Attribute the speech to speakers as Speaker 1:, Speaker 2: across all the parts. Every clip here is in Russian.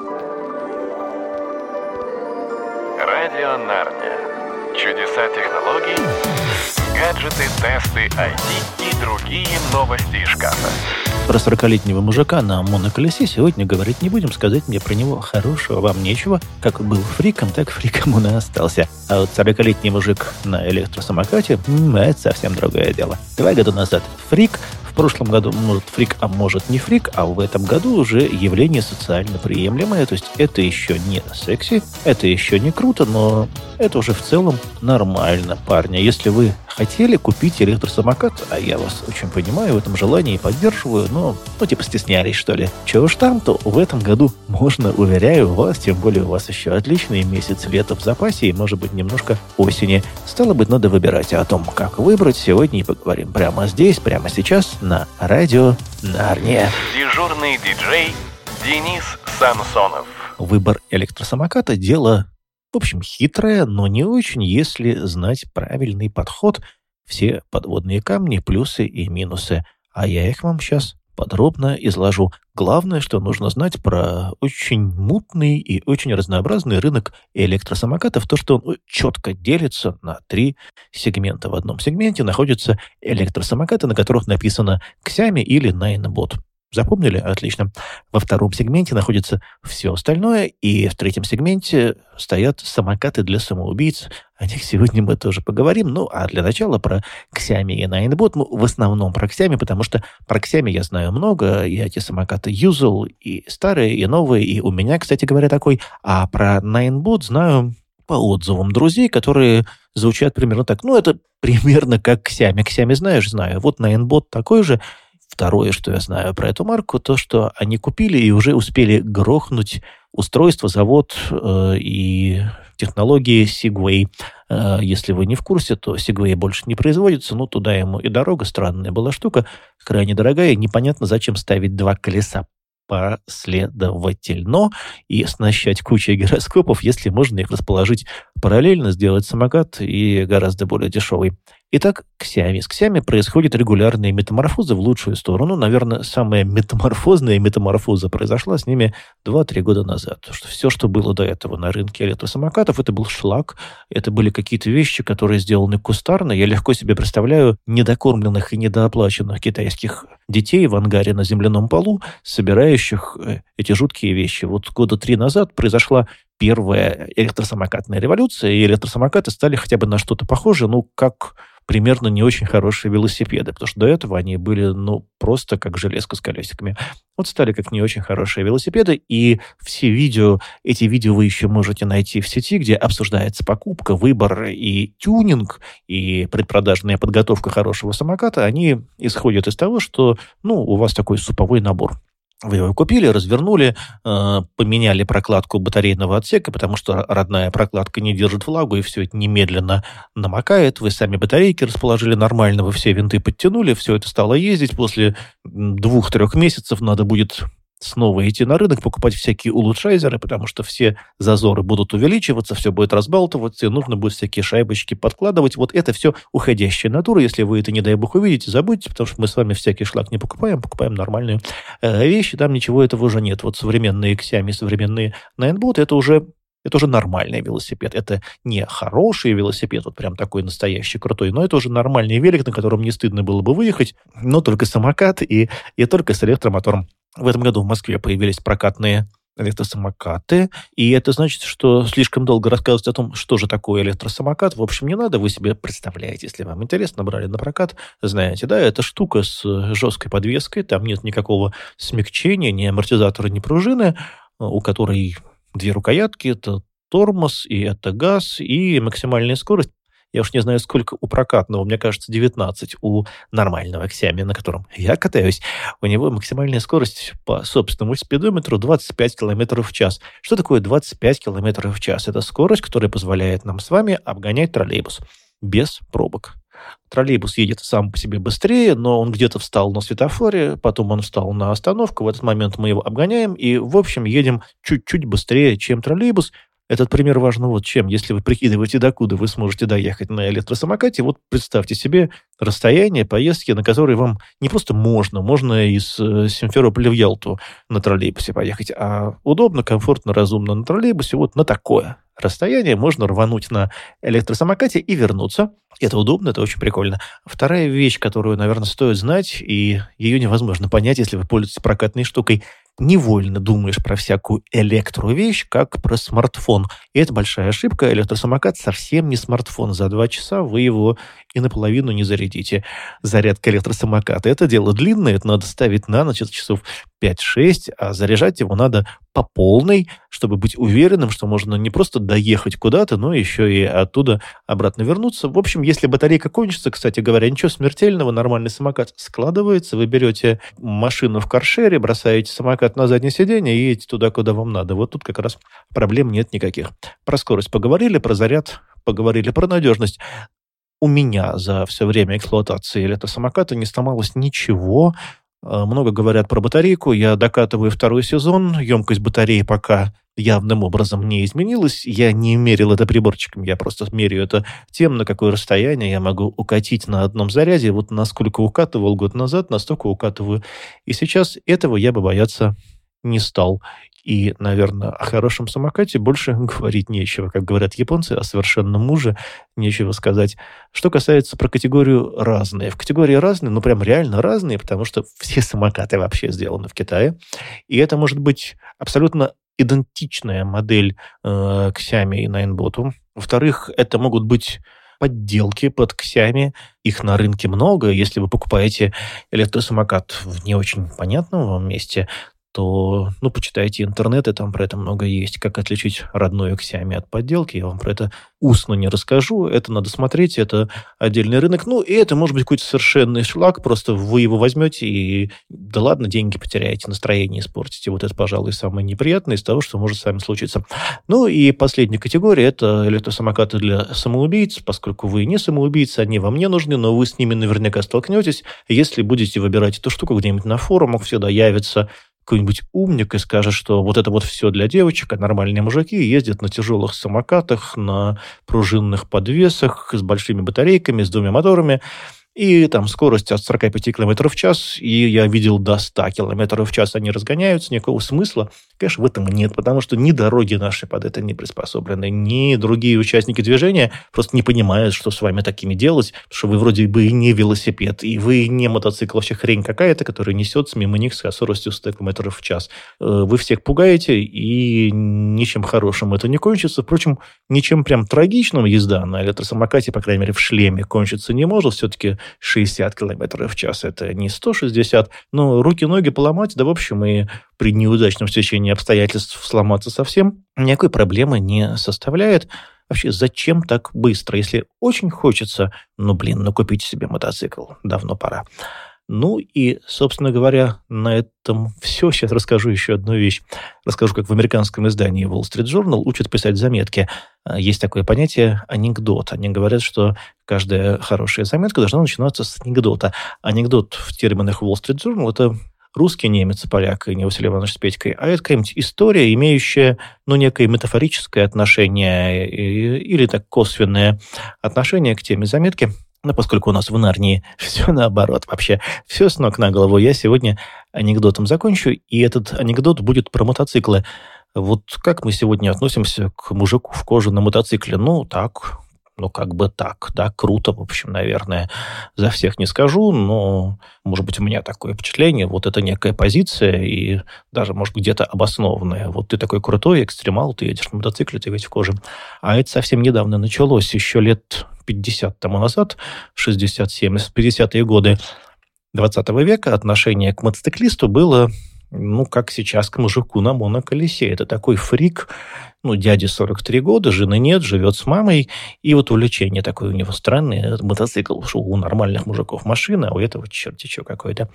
Speaker 1: Радио Нарния. Чудеса технологий, гаджеты, тесты, IT и другие новости из шкафа.
Speaker 2: Про 40-летнего мужика на моноколесе сегодня говорить не будем, сказать мне про него хорошего вам нечего. Как был фриком, так фриком он и остался. А вот 40-летний мужик на электросамокате это совсем другое дело. Два года назад фрик прошлом году, может, фрик, а может, не фрик, а в этом году уже явление социально приемлемое. То есть это еще не секси, это еще не круто, но это уже в целом нормально, парни. Если вы хотели купить электросамокат, а я вас очень понимаю в этом желании и поддерживаю, но, ну, типа, стеснялись, что ли. Чего ж там, то в этом году можно, уверяю вас, тем более у вас еще отличный месяц лета в запасе и, может быть, немножко осени. Стало быть, надо выбирать. А о том, как выбрать, сегодня и поговорим прямо здесь, прямо сейчас на радио Нарния.
Speaker 1: Дежурный диджей Денис Самсонов.
Speaker 2: Выбор электросамоката – дело, в общем, хитрое, но не очень, если знать правильный подход, все подводные камни, плюсы и минусы. А я их вам сейчас подробно изложу. Главное, что нужно знать про очень мутный и очень разнообразный рынок электросамокатов, то, что он четко делится на три сегмента. В одном сегменте находятся электросамокаты, на которых написано Xiaomi или Ninebot. Запомнили? Отлично. Во втором сегменте находится все остальное, и в третьем сегменте стоят самокаты для самоубийц. О них сегодня мы тоже поговорим. Ну, а для начала про Xiaomi и Ninebot. Ну, в основном про Xiaomi, потому что про Xiaomi я знаю много. Я эти самокаты юзал, и старые, и новые, и у меня, кстати говоря, такой. А про Ninebot знаю по отзывам друзей, которые звучат примерно так. Ну, это примерно как Xiaomi. Xiaomi знаешь, знаю. Вот Ninebot такой же. Второе, что я знаю про эту марку, то, что они купили и уже успели грохнуть устройство, завод э, и технологии Segway. Э, если вы не в курсе, то Segway больше не производится, но туда ему и дорога. Странная была штука, крайне дорогая. Непонятно, зачем ставить два колеса последовательно и оснащать кучей гироскопов, если можно их расположить параллельно, сделать самокат и гораздо более дешевый. Итак, Xiaomi. С Xiaomi происходят регулярные метаморфозы в лучшую сторону. Наверное, самая метаморфозная метаморфоза произошла с ними 2-3 года назад. Что все, что было до этого на рынке электросамокатов, это был шлак, это были какие-то вещи, которые сделаны кустарно. Я легко себе представляю недокормленных и недооплаченных китайских детей в ангаре на земляном полу, собирающих э, эти жуткие вещи. Вот года три назад произошла первая электросамокатная революция, и электросамокаты стали хотя бы на что-то похоже, ну, как примерно не очень хорошие велосипеды, потому что до этого они были, ну, просто как железка с колесиками. Вот стали как не очень хорошие велосипеды, и все видео, эти видео вы еще можете найти в сети, где обсуждается покупка, выбор и тюнинг, и предпродажная подготовка хорошего самоката, они исходят из того, что, ну, у вас такой суповой набор. Вы его купили, развернули, э, поменяли прокладку батарейного отсека, потому что родная прокладка не держит влагу, и все это немедленно намокает. Вы сами батарейки расположили нормально, вы все винты подтянули, все это стало ездить. После двух-трех месяцев надо будет снова идти на рынок, покупать всякие улучшайзеры, потому что все зазоры будут увеличиваться, все будет разбалтываться, и нужно будет всякие шайбочки подкладывать. Вот это все уходящая натура. Если вы это, не дай бог, увидите, забудьте, потому что мы с вами всякий шлак не покупаем, покупаем нормальные э, вещи, там ничего этого уже нет. Вот современные Xiaomi, современные Ninebot, это уже это уже нормальный велосипед. Это не хороший велосипед, вот прям такой настоящий крутой, но это уже нормальный велик, на котором не стыдно было бы выехать, но только самокат и, и только с электромотором. В этом году в Москве появились прокатные электросамокаты, и это значит, что слишком долго рассказывать о том, что же такое электросамокат, в общем, не надо, вы себе представляете, если вам интересно, брали на прокат, знаете, да, это штука с жесткой подвеской, там нет никакого смягчения, ни амортизатора, ни пружины, у которой две рукоятки, это тормоз, и это газ, и максимальная скорость я уж не знаю, сколько у прокатного, мне кажется, 19 у нормального Xiaomi, на котором я катаюсь. У него максимальная скорость по собственному спидометру 25 км в час. Что такое 25 км в час? Это скорость, которая позволяет нам с вами обгонять троллейбус без пробок. Троллейбус едет сам по себе быстрее, но он где-то встал на светофоре, потом он встал на остановку, в этот момент мы его обгоняем и, в общем, едем чуть-чуть быстрее, чем троллейбус, Этот пример важен вот чем. Если вы прикидываете, докуда вы сможете доехать на электросамокате, вот представьте себе расстояние поездки, на которые вам не просто можно, можно из э, Симферополя в Ялту на троллейбусе поехать, а удобно, комфортно, разумно на троллейбусе вот на такое расстояние можно рвануть на электросамокате и вернуться. Это удобно, это очень прикольно. Вторая вещь, которую, наверное, стоит знать, и ее невозможно понять, если вы пользуетесь прокатной штукой – невольно думаешь про всякую электровещь, как про смартфон. И это большая ошибка. Электросамокат совсем не смартфон. За два часа вы его и наполовину не зарядите. Зарядка электросамоката – это дело длинное, это надо ставить на ночь, часов 5-6, а заряжать его надо по полной, чтобы быть уверенным, что можно не просто доехать куда-то, но еще и оттуда обратно вернуться. В общем, если батарейка кончится, кстати говоря, ничего смертельного, нормальный самокат складывается, вы берете машину в каршере, бросаете самокат на заднее сиденье и едете туда, куда вам надо. Вот тут как раз проблем нет никаких. Про скорость поговорили, про заряд поговорили, про надежность у меня за все время эксплуатации электросамоката не сломалось ничего. А, много говорят про батарейку. Я докатываю второй сезон. Емкость батареи пока явным образом не изменилась. Я не мерил это приборчиком, я просто меряю это тем, на какое расстояние я могу укатить на одном заряде. Вот насколько укатывал год назад, настолько укатываю. И сейчас этого я бы бояться не стал. И, наверное, о хорошем самокате больше говорить нечего. Как говорят японцы, о совершенном муже нечего сказать. Что касается про категорию «разные». В категории «разные», ну, прям реально разные, потому что все самокаты вообще сделаны в Китае. И это может быть абсолютно идентичная модель э, Xiaomi и Ninebot. Во-вторых, это могут быть подделки под Xiaomi. Их на рынке много. Если вы покупаете электросамокат в не очень понятном вам месте, то, ну, почитайте интернет, и там про это много есть. Как отличить родную Xiaomi от подделки, я вам про это устно не расскажу. Это надо смотреть, это отдельный рынок. Ну, и это может быть какой-то совершенный шлак, просто вы его возьмете и, да ладно, деньги потеряете, настроение испортите. Вот это, пожалуй, самое неприятное из того, что может с вами случиться. Ну, и последняя категория – это электросамокаты для самоубийц, поскольку вы не самоубийцы, они вам не нужны, но вы с ними наверняка столкнетесь. Если будете выбирать эту штуку где-нибудь на форумах, всегда явится какой-нибудь умник и скажет, что вот это вот все для девочек, а нормальные мужики ездят на тяжелых самокатах, на пружинных подвесах с большими батарейками, с двумя моторами, и там скорость от 45 км в час, и я видел до 100 км в час они разгоняются, никакого смысла, конечно, в этом нет, потому что ни дороги наши под это не приспособлены, ни другие участники движения просто не понимают, что с вами такими делать, что вы вроде бы и не велосипед, и вы не мотоцикл, вообще хрень какая-то, которая несется мимо них с скоростью 100 км в час. Э, вы всех пугаете, и ничем хорошим это не кончится. Впрочем, ничем прям трагичным езда на электросамокате, по крайней мере, в шлеме кончиться не может. Все-таки 60 км в час. Это не 160, но руки-ноги поломать, да, в общем, и при неудачном стечении обстоятельств сломаться совсем никакой проблемы не составляет. Вообще, зачем так быстро? Если очень хочется, ну, блин, ну, купите себе мотоцикл. Давно пора. Ну и, собственно говоря, на этом все. Сейчас расскажу еще одну вещь. Расскажу, как в американском издании Wall Street Journal учат писать заметки. А, есть такое понятие анекдот. Они говорят, что каждая хорошая заметка должна начинаться с анекдота. Анекдот в терминах Wall Street Journal – это русский немец поляк, и не Василий Иванович с Петькой, а это какая-нибудь история, имеющая, ну, некое метафорическое отношение или так косвенное отношение к теме заметки – но поскольку у нас в Нарнии все наоборот, вообще все с ног на голову, я сегодня анекдотом закончу, и этот анекдот будет про мотоциклы. Вот как мы сегодня относимся к мужику в коже на мотоцикле? Ну, так, ну, как бы так, да, круто, в общем, наверное. За всех не скажу, но, может быть, у меня такое впечатление, вот это некая позиция, и даже, может где-то обоснованная. Вот ты такой крутой экстремал, ты едешь на мотоцикле, ты ведь в коже. А это совсем недавно началось, еще лет 50 тому назад, 60-70, 50-е годы 20 века отношение к мотоциклисту было ну, как сейчас к мужику на моноколесе. Это такой фрик, ну, дяде 43 года, жены нет, живет с мамой, и вот увлечение такое у него странное. Мотоцикл, что у нормальных мужиков машина, а у этого черти что какой-то.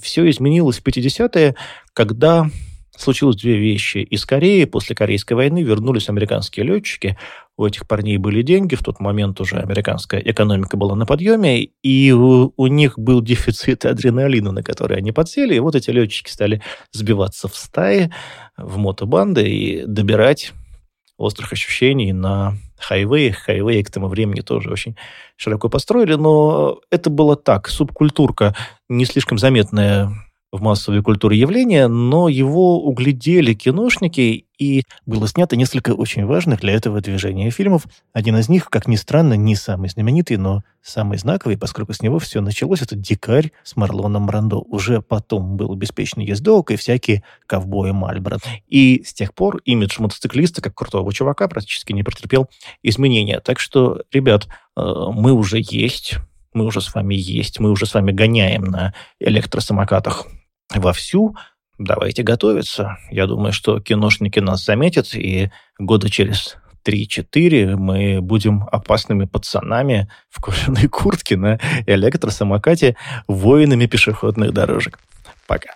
Speaker 2: Все изменилось в 50-е, когда случилось две вещи. Из Кореи после Корейской войны вернулись американские летчики. У этих парней были деньги, в тот момент уже американская экономика была на подъеме, и у, у них был дефицит адреналина, на который они подсели, и вот эти летчики стали сбиваться в стаи, в мотобанды и добирать острых ощущений на хайвее. Хайвей к тому времени тоже очень широко построили, но это было так, субкультурка не слишком заметная в массовой культуре явления, но его углядели киношники, и было снято несколько очень важных для этого движения фильмов. Один из них, как ни странно, не самый знаменитый, но самый знаковый, поскольку с него все началось, это «Дикарь» с Марлоном Брандо. Уже потом был «Беспечный ездок» и всякие ковбои Мальборо. И с тех пор имидж мотоциклиста, как крутого чувака, практически не претерпел изменения. Так что, ребят, э, мы уже есть, мы уже с вами есть, мы уже с вами гоняем на электросамокатах вовсю. Давайте готовиться. Я думаю, что киношники нас заметят, и года через 3-4 мы будем опасными пацанами в кожаной куртке на электросамокате, воинами пешеходных дорожек. Пока.